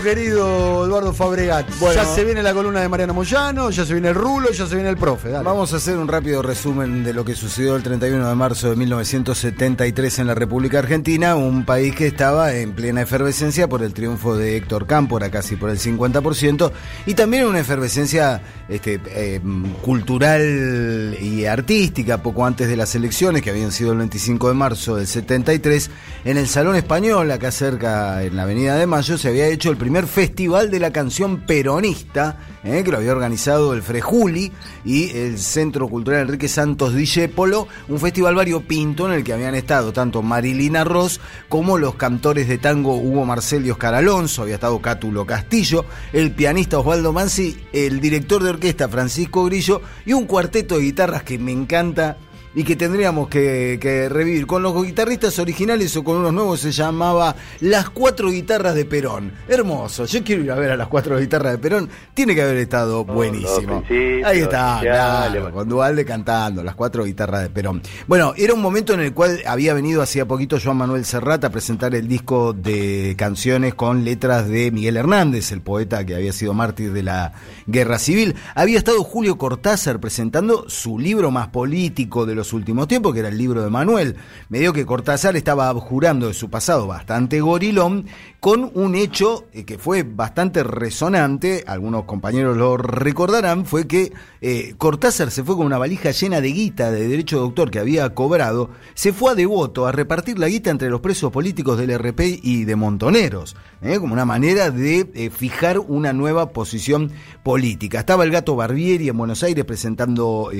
querido Eduardo Fabregat. ya se viene la columna de Mariano Moyano, ya se viene el rulo, ya se viene el profe. Vamos a hacer un rápido resumen de lo que sucedió el 31 de marzo de 1973 en la República Argentina, un país que estaba en plena efervescencia por el triunfo de Héctor Cámpora, casi por el 50%, y también una efervescencia este, eh, cultural y artística poco antes de las elecciones, que habían sido el 25 de marzo del 73, en el Salón Español, acá cerca en la Avenida de Mayo, se había hecho el primer festival de la canción peronista, eh, que lo había organizado el Frejuli y el Centro Cultural Enrique Santos Discépolo, un festival variopinto en el que habían estado tanto Marilina Ross como los cantores de tango Hugo Marcel y Oscar Alonso, había estado Cátulo Castillo, el pianista Osvaldo Mansi, el director de orquesta Francisco Grillo y un cuarteto de guitarras que me encanta y que tendríamos que, revivir. Con los guitarristas originales o con unos nuevos se llamaba Las Cuatro Guitarras de Perón. Hermoso. Yo quiero ir a ver a las Cuatro Guitarras de Perón. Tiene que haber estado buenísimo. Ahí está, claro, con Dualde cantando Las Cuatro Guitarras de Perón. Bueno, era un momento en el cual había venido hacía poquito Joan Manuel Serrata a presentar el disco de canciones con letras de Miguel Hernández, el poeta que había sido mártir de la Guerra Civil. Había estado Julio Cortázar presentando su libro más político de los últimos tiempos, que era el libro de Manuel. Me dio que Cortázar estaba abjurando de su pasado bastante gorilón, con un hecho eh, que fue bastante resonante, algunos compañeros lo recordarán, fue que eh, Cortázar se fue con una valija llena de guita de derecho de autor que había cobrado, se fue a Devoto a repartir la guita entre los presos políticos del RP y de Montoneros, eh, como una manera de fijar una nueva posición política. Estaba el gato Barbieri en Buenos Aires presentando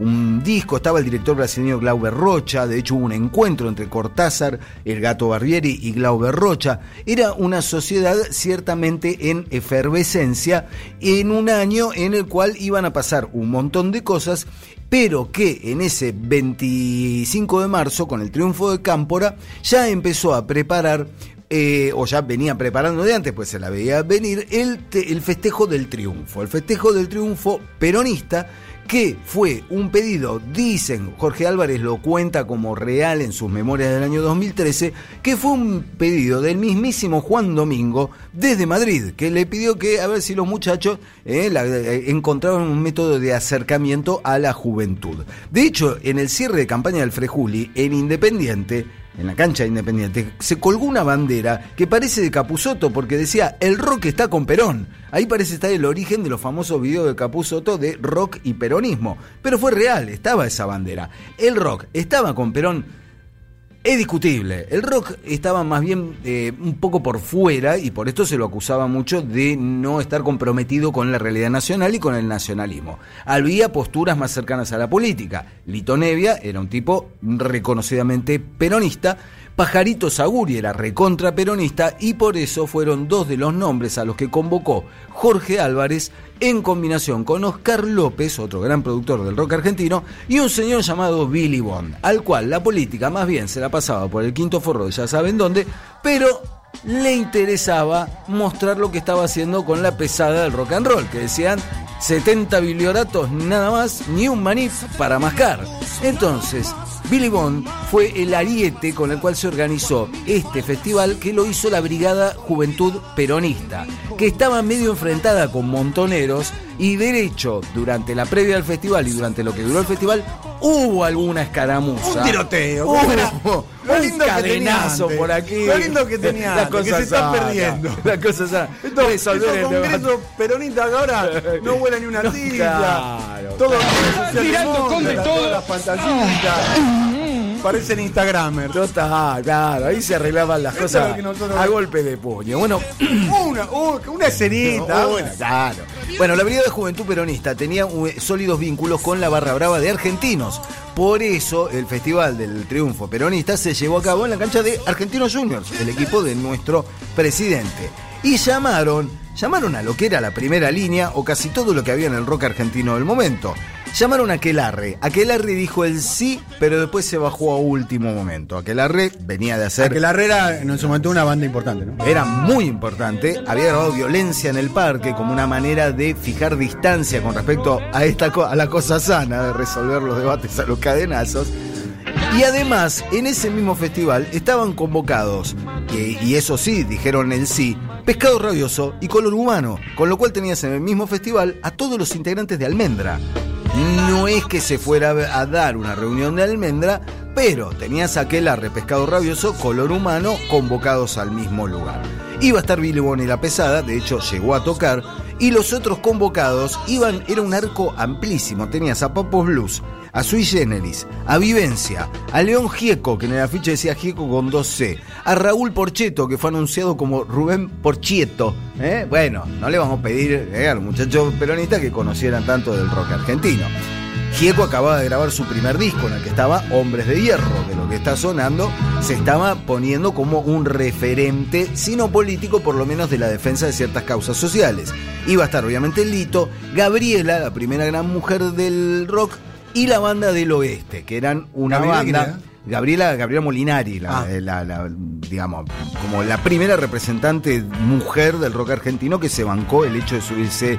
un disco, estaba el director brasileño Glauber Rocha, de hecho hubo un encuentro entre Cortázar, el gato Barbieri y Glauber Rocha. Una sociedad ciertamente en efervescencia, en un año en el cual iban a pasar un montón de cosas pero que en ese 25 de marzo, con el triunfo de Cámpora, ya empezó a preparar eh, o ya venía preparando de antes, pues se la veía venir, el, el festejo del triunfo, el festejo del triunfo peronista que fue un pedido, dicen, Jorge Álvarez lo cuenta como real en sus memorias del año 2013, que fue un pedido del mismísimo Juan Domingo desde Madrid, que le pidió que a ver si los muchachos eh, eh, encontraban un método de acercamiento a la juventud. De hecho, en el cierre de campaña del Frejuli, en Independiente, en la cancha Independiente, se colgó una bandera que parece de Capusoto porque decía, el rock está con Perón. Ahí parece estar el origen de los famosos videos de Capusoto de rock y peronismo. Pero fue real, estaba esa bandera. El rock estaba con Perón es discutible. El rock estaba más bien eh, un poco por fuera y por esto se lo acusaba mucho de no estar comprometido con la realidad nacional y con el nacionalismo. Había posturas más cercanas a la política. Lito Nevia era un tipo reconocidamente peronista Pajarito Saguri era recontra peronista y por eso fueron dos de los nombres a los que convocó Jorge Álvarez en combinación con Oscar López, otro gran productor del rock argentino, y un señor llamado Billy Bond, al cual la política más bien se la pasaba por el quinto forro ya saben dónde, pero le interesaba mostrar lo que estaba haciendo con la pesada del rock and roll, que decían 70 biblioratos nada más, ni un maní para mascar. Entonces, Billy Bond fue el ariete con el cual se organizó este festival que lo hizo la Brigada Juventud Peronista, que estaba medio enfrentada con montoneros y derecho durante la previa del festival y durante lo que duró el festival hubo alguna escaramuza. Un tiroteo. Hubo un cadenazo por aquí. Lo lindo que tenía. La cosa que se está perdiendo. La cosa sana. Esto, esos congresos peronistas ahora no huele ni una tilla. Claro. Todo tirando con de todo. Las pantallita. Parecen Instagramer. Total, claro. Ahí se arreglaban las cosas a golpe de puño. Bueno, una, una escenita. claro. Bueno, la Brigada de Juventud Peronista tenía sólidos vínculos con la barra brava de argentinos. Por eso el Festival del Triunfo Peronista se llevó a cabo en la cancha de Argentinos Juniors, el equipo de nuestro presidente. Y llamaron, llamaron a lo que era la primera línea o casi todo lo que había en el rock argentino del momento. Llamaron a Aquelarre. Aquelarre dijo el sí, pero después se bajó a último momento. Aquelarre venía de hacer. Aquelarre era en su momento una banda importante, ¿no? Era muy importante. Había grabado violencia en el parque como una manera de fijar distancia con respecto a esta a la cosa sana, de resolver los debates a los cadenazos. Y además, en ese mismo festival estaban convocados, y, eso sí, dijeron el sí, Pescado Rabioso y Color Humano, con lo cual tenías en el mismo festival a todos los integrantes de Almendra. No es que se fuera a dar una reunión de Almendra, pero tenías aquel Pescado Rabioso, Color Humano, convocados al mismo lugar. Iba a estar Billy Bonnie la pesada, de hecho llegó a tocar, y los otros convocados iban, era un arco amplísimo, tenías a Papos Blues, a Sui Generis, a Vivencia, a León Gieco, que en el afiche decía Gieco con 2C, a Raúl Porcheto, que fue anunciado como Rubén Porchieto. ¿eh? Bueno, no le vamos a pedir eh, a los muchachos peronistas que conocieran tanto del rock argentino. Gieco acababa de grabar su primer disco en el que estaba Hombres de Hierro, de lo que está sonando, se estaba poniendo como un referente, si no político, por lo menos de la defensa de ciertas causas sociales. Iba a estar obviamente Lito, Gabriela, la primera gran mujer del rock, y la banda del oeste, que eran una banda. Gabriela, Gabriela Molinari, ah. la, digamos, como la primera representante mujer del rock argentino que se bancó el hecho de subirse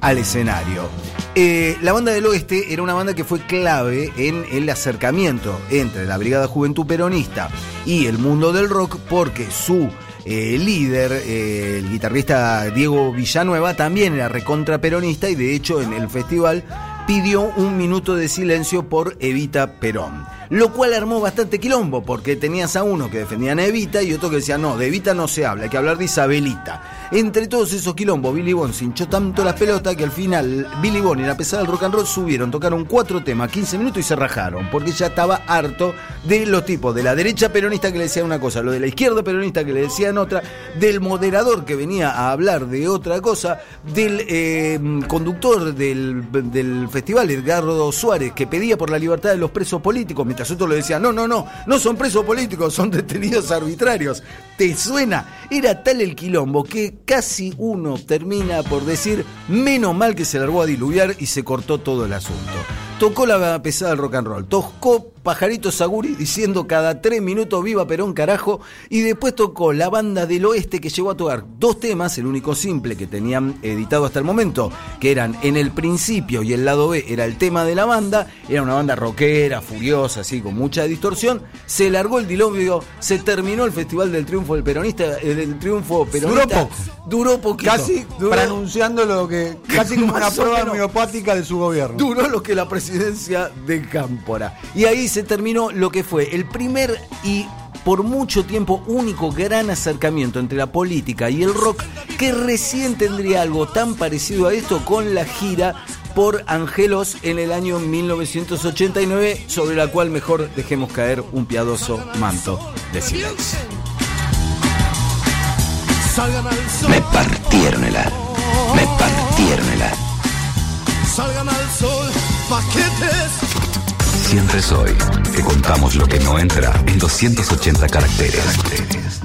al escenario. Eh, la banda del oeste era una banda que fue clave en el acercamiento entre la Brigada Juventud Peronista y el mundo del rock porque su eh, líder, el guitarrista Diego Villanueva, también era recontra peronista y de hecho en el festival pidió un minuto de silencio por Evita Perón lo cual armó bastante quilombo, porque tenías a uno que defendía a Evita y otro que decía, no, de Evita no se habla, hay que hablar de Isabelita. Entre todos esos quilombos, Billy Bond se hinchó tanto las pelotas que al final Billy Bond y la pesada del rock and roll subieron, tocaron cuatro temas, 15 minutos y se rajaron, porque ya estaba harto de los tipos de la derecha peronista que le decían una cosa, lo de la izquierda peronista que le decían otra, del moderador que venía a hablar de otra cosa, del eh, conductor del, del festival, Edgardo Suárez, que pedía por la libertad de los presos políticos, otros le decían, no, no, no, no son presos políticos, son detenidos arbitrarios. ¿Te suena? Era tal el quilombo que casi uno termina por decir, menos mal que se largó a diluviar y se cortó todo el asunto. Tocó la pesada del rock and roll, tocó Pajarito Saguri diciendo cada tres minutos viva Perón carajo y después tocó la banda del oeste que llegó a tocar dos temas, el único simple que tenían editado hasta el momento, que eran en el principio y el lado B era el tema de la banda, era una banda rockera, furiosa, así con mucha distorsión, se largó el diluvio, se terminó el Festival del Triunfo del Peronista, el del Triunfo Peronista. Duró poco. Duró poquito. Casi pronunciando lo que, casi como una prueba homeopática de su gobierno. Duró lo que la presidencia de Cámpora. Y ahí se terminó lo que fue el primer y por mucho tiempo único gran acercamiento entre la política y el rock que recién tendría algo tan parecido a esto con la gira por Angelos en el año 1989, sobre la cual mejor dejemos caer un piadoso manto de silencio. Me partieron el alma, me partieron el alma. Salgan al sol, paquetes Siempre soy, que contamos lo que no entra en 280 caracteres.